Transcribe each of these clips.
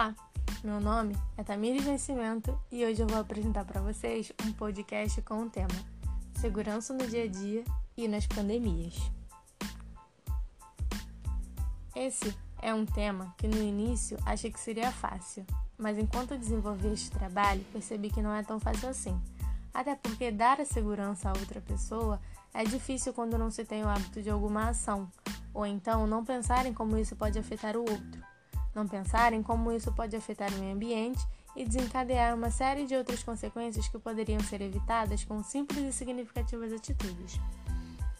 Olá, meu nome é Tamires Nascimento e hoje eu vou apresentar para vocês um podcast com o tema Segurança no dia a dia e nas pandemias. Esse é um tema que no início achei que seria fácil, mas enquanto desenvolvi este trabalho percebi que não é tão fácil assim. Até porque dar a segurança a outra pessoa é difícil quando não se tem o hábito de alguma ação, ou então não pensar em como isso pode afetar o outro não pensar em como isso pode afetar o meio ambiente e desencadear uma série de outras consequências que poderiam ser evitadas com simples e significativas atitudes.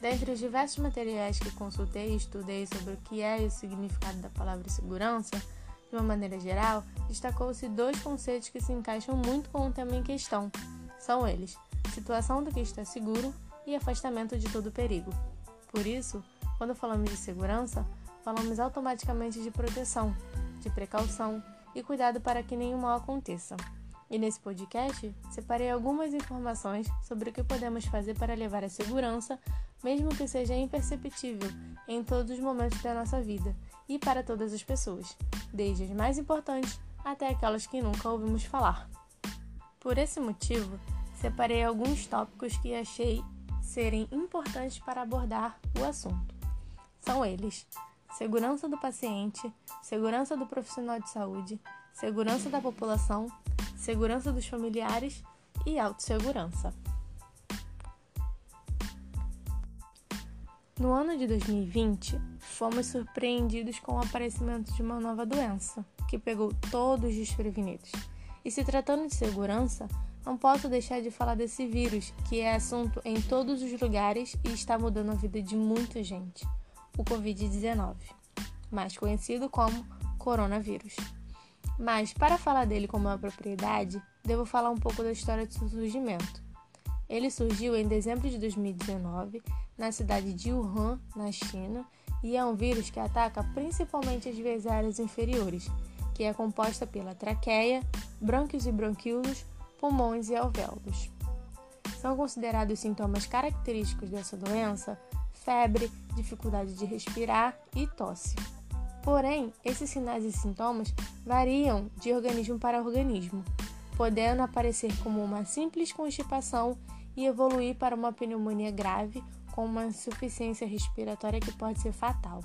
Dentre os diversos materiais que consultei e estudei sobre o que é e o significado da palavra segurança, de uma maneira geral, destacou-se dois conceitos que se encaixam muito com o tema em questão. São eles: situação do que está seguro e afastamento de todo perigo. Por isso, quando falamos de segurança, falamos automaticamente de proteção, de precaução e cuidado para que nenhum mal aconteça. E nesse podcast, separei algumas informações sobre o que podemos fazer para levar a segurança, mesmo que seja imperceptível, em todos os momentos da nossa vida e para todas as pessoas, desde as mais importantes até aquelas que nunca ouvimos falar. Por esse motivo, separei alguns tópicos que achei serem importantes para abordar o assunto. São eles: segurança do paciente, segurança do profissional de saúde, segurança da população, segurança dos familiares e autossegurança. No ano de 2020, fomos surpreendidos com o aparecimento de uma nova doença que pegou todos desprevenidos. E se tratando de segurança, não posso deixar de falar desse vírus, que é assunto em todos os lugares e está mudando a vida de muita gente o Covid-19, mais conhecido como coronavírus. Mas, para falar dele com uma propriedade, devo falar um pouco da história de seu surgimento. Ele surgiu em dezembro de 2019 na cidade de Wuhan, na China, e é um vírus que ataca principalmente as vias aéreas inferiores, que é composta pela traqueia, brânquios e bronquíolos, pulmões e alvéolos. São considerados sintomas característicos dessa doença febre, dificuldade de respirar e tosse. Porém, esses sinais e sintomas variam de organismo para organismo, podendo aparecer como uma simples constipação e evoluir para uma pneumonia grave com uma insuficiência respiratória que pode ser fatal.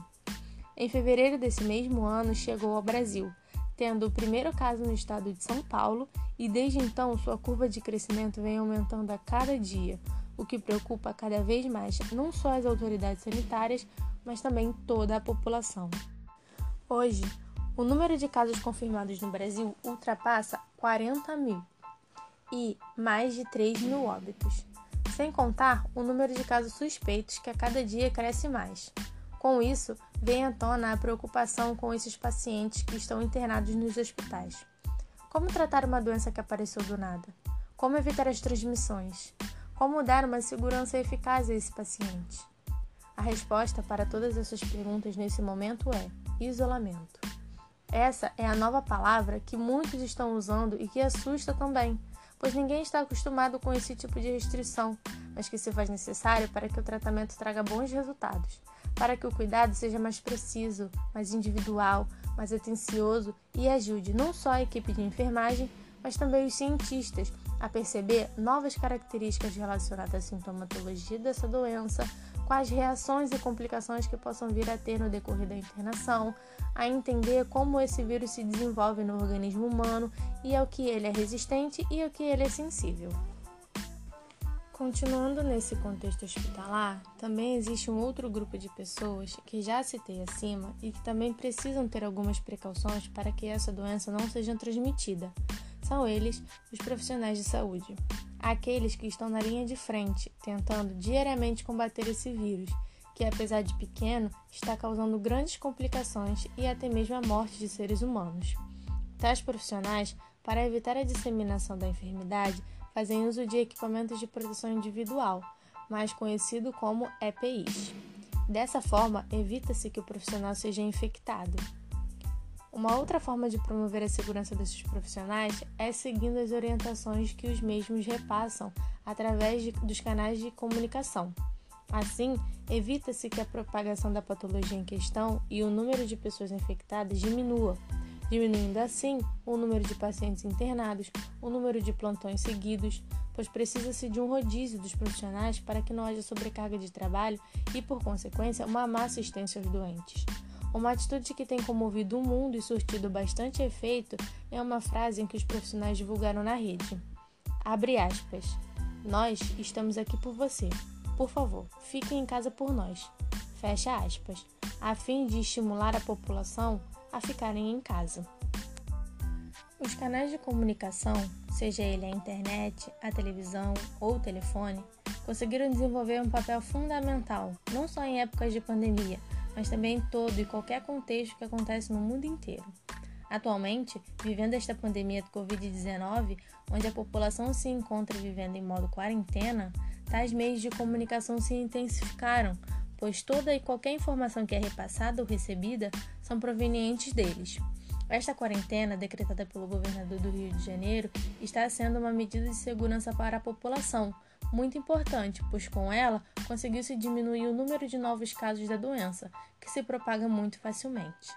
Em fevereiro desse mesmo ano, chegou ao Brasil, tendo o primeiro caso no estado de São Paulo, e desde então sua curva de crescimento vem aumentando a cada dia, o que preocupa cada vez mais não só as autoridades sanitárias, mas também toda a população. Hoje, o número de casos confirmados no Brasil ultrapassa 40 mil e mais de 3 mil óbitos, sem contar o número de casos suspeitos que a cada dia cresce mais. Com isso, vem à tona a preocupação com esses pacientes que estão internados nos hospitais. Como tratar uma doença que apareceu do nada? Como evitar as transmissões? Como dar uma segurança eficaz a esse paciente? A resposta para todas essas perguntas nesse momento é isolamento. Essa é a nova palavra que muitos estão usando e que assusta também, pois ninguém está acostumado com esse tipo de restrição, mas que se faz necessário para que o tratamento traga bons resultados, para que o cuidado seja mais preciso, mais individual, mais atencioso e ajude não só a equipe de enfermagem, mas também os cientistas a perceber novas características relacionadas à sintomatologia dessa doença, quais reações e complicações que possam vir a ter no decorrer da internação, a entender como esse vírus se desenvolve no organismo humano e ao que ele é resistente e ao que ele é sensível. Continuando nesse contexto hospitalar, também existe um outro grupo de pessoas que já citei acima e que também precisam ter algumas precauções para que essa doença não seja transmitida são eles os profissionais de saúde, aqueles que estão na linha de frente, tentando diariamente combater esse vírus, que apesar de pequeno, está causando grandes complicações e até mesmo a morte de seres humanos. Tais profissionais, para evitar a disseminação da enfermidade, fazem uso de equipamentos de proteção individual, mais conhecido como EPIs. Dessa forma, evita-se que o profissional seja infectado. Uma outra forma de promover a segurança desses profissionais é seguindo as orientações que os mesmos repassam através de, dos canais de comunicação. Assim, evita-se que a propagação da patologia em questão e o número de pessoas infectadas diminua, diminuindo assim o número de pacientes internados, o número de plantões seguidos, pois precisa-se de um rodízio dos profissionais para que não haja sobrecarga de trabalho e, por consequência, uma má assistência aos doentes. Uma atitude que tem comovido o mundo e surtido bastante efeito é uma frase em que os profissionais divulgaram na rede. Abre aspas. Nós estamos aqui por você. Por favor, fiquem em casa por nós. Fecha aspas. A fim de estimular a população a ficarem em casa. Os canais de comunicação, seja ele a internet, a televisão ou o telefone, conseguiram desenvolver um papel fundamental, não só em épocas de pandemia, mas também em todo e qualquer contexto que acontece no mundo inteiro. Atualmente, vivendo esta pandemia do Covid-19, onde a população se encontra vivendo em modo quarentena, tais meios de comunicação se intensificaram, pois toda e qualquer informação que é repassada ou recebida são provenientes deles. Esta quarentena, decretada pelo governador do Rio de Janeiro, está sendo uma medida de segurança para a população, muito importante, pois com ela conseguiu-se diminuir o número de novos casos da doença, que se propaga muito facilmente.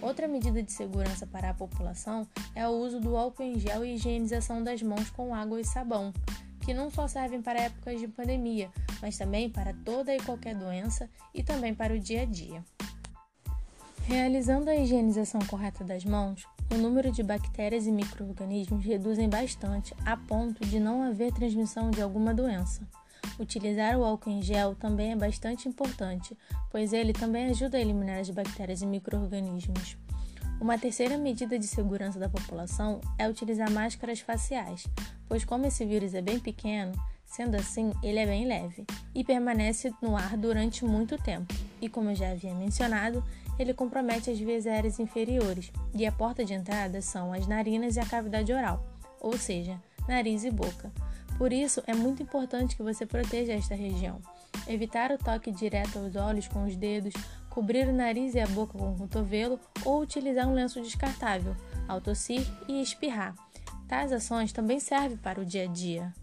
Outra medida de segurança para a população é o uso do álcool em gel e higienização das mãos com água e sabão, que não só servem para épocas de pandemia, mas também para toda e qualquer doença e também para o dia a dia. Realizando a higienização correta das mãos, o número de bactérias e microorganismos reduzem bastante a ponto de não haver transmissão de alguma doença. Utilizar o álcool em gel também é bastante importante, pois ele também ajuda a eliminar as bactérias e microorganismos. Uma terceira medida de segurança da população é utilizar máscaras faciais, pois como esse vírus é bem pequeno, Sendo assim, ele é bem leve e permanece no ar durante muito tempo. E como eu já havia mencionado, ele compromete as vias aéreas inferiores e a porta de entrada são as narinas e a cavidade oral, ou seja, nariz e boca. Por isso, é muito importante que você proteja esta região. Evitar o toque direto aos olhos com os dedos, cobrir o nariz e a boca com o cotovelo ou utilizar um lenço descartável ao tossir e espirrar. Tais ações também servem para o dia a dia.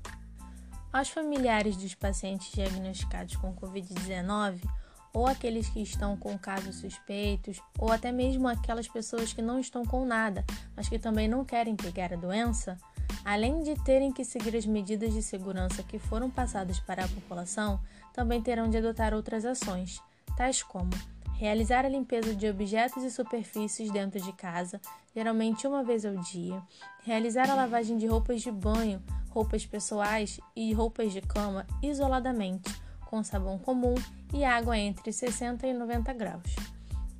Aos familiares dos pacientes diagnosticados com Covid-19, ou aqueles que estão com casos suspeitos, ou até mesmo aquelas pessoas que não estão com nada, mas que também não querem pegar a doença, além de terem que seguir as medidas de segurança que foram passadas para a população, também terão de adotar outras ações, tais como realizar a limpeza de objetos e superfícies dentro de casa, geralmente uma vez ao dia, realizar a lavagem de roupas de banho, roupas pessoais e roupas de cama isoladamente, com sabão comum e água entre 60 e 90 graus.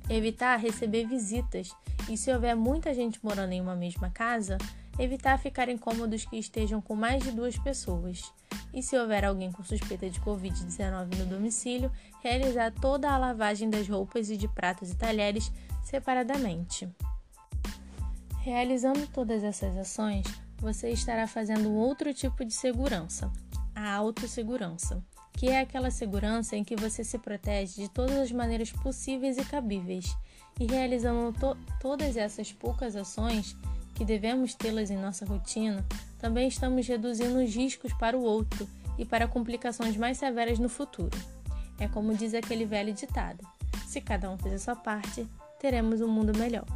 Evitar receber visitas e, se houver muita gente morando em uma mesma casa, evitar ficar em cômodos que estejam com mais de duas pessoas. E se houver alguém com suspeita de Covid-19 no domicílio, realizar toda a lavagem das roupas e de pratos e talheres separadamente. Realizando todas essas ações, você estará fazendo outro tipo de segurança, a autossegurança, que é aquela segurança em que você se protege de todas as maneiras possíveis e cabíveis. E realizando to todas essas poucas ações que devemos tê-las em nossa rotina, também estamos reduzindo os riscos para o outro e para complicações mais severas no futuro. É como diz aquele velho ditado: se cada um fizer sua parte, teremos um mundo melhor.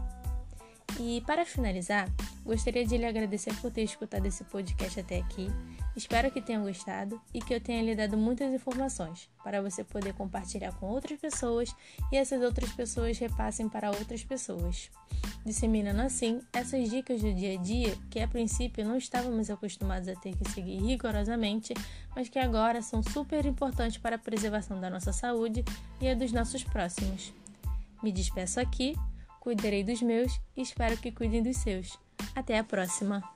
E para finalizar, gostaria de lhe agradecer por ter escutado esse podcast até aqui. Espero que tenham gostado e que eu tenha lhe dado muitas informações para você poder compartilhar com outras pessoas e essas outras pessoas repassem para outras pessoas. Disseminando assim essas dicas do dia a dia que a princípio não estávamos acostumados a ter que seguir rigorosamente, mas que agora são super importantes para a preservação da nossa saúde e a dos nossos próximos. Me despeço aqui Cuidarei dos meus e espero que cuidem dos seus. Até a próxima!